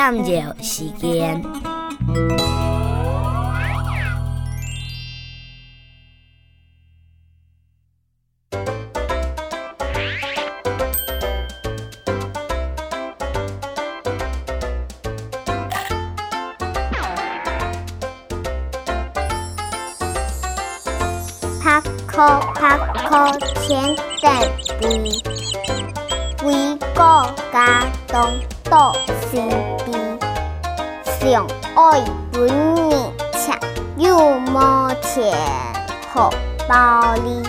探究时间。拍科拍科前等位，为国家东到西边，上爱本人吃又没钱好包里。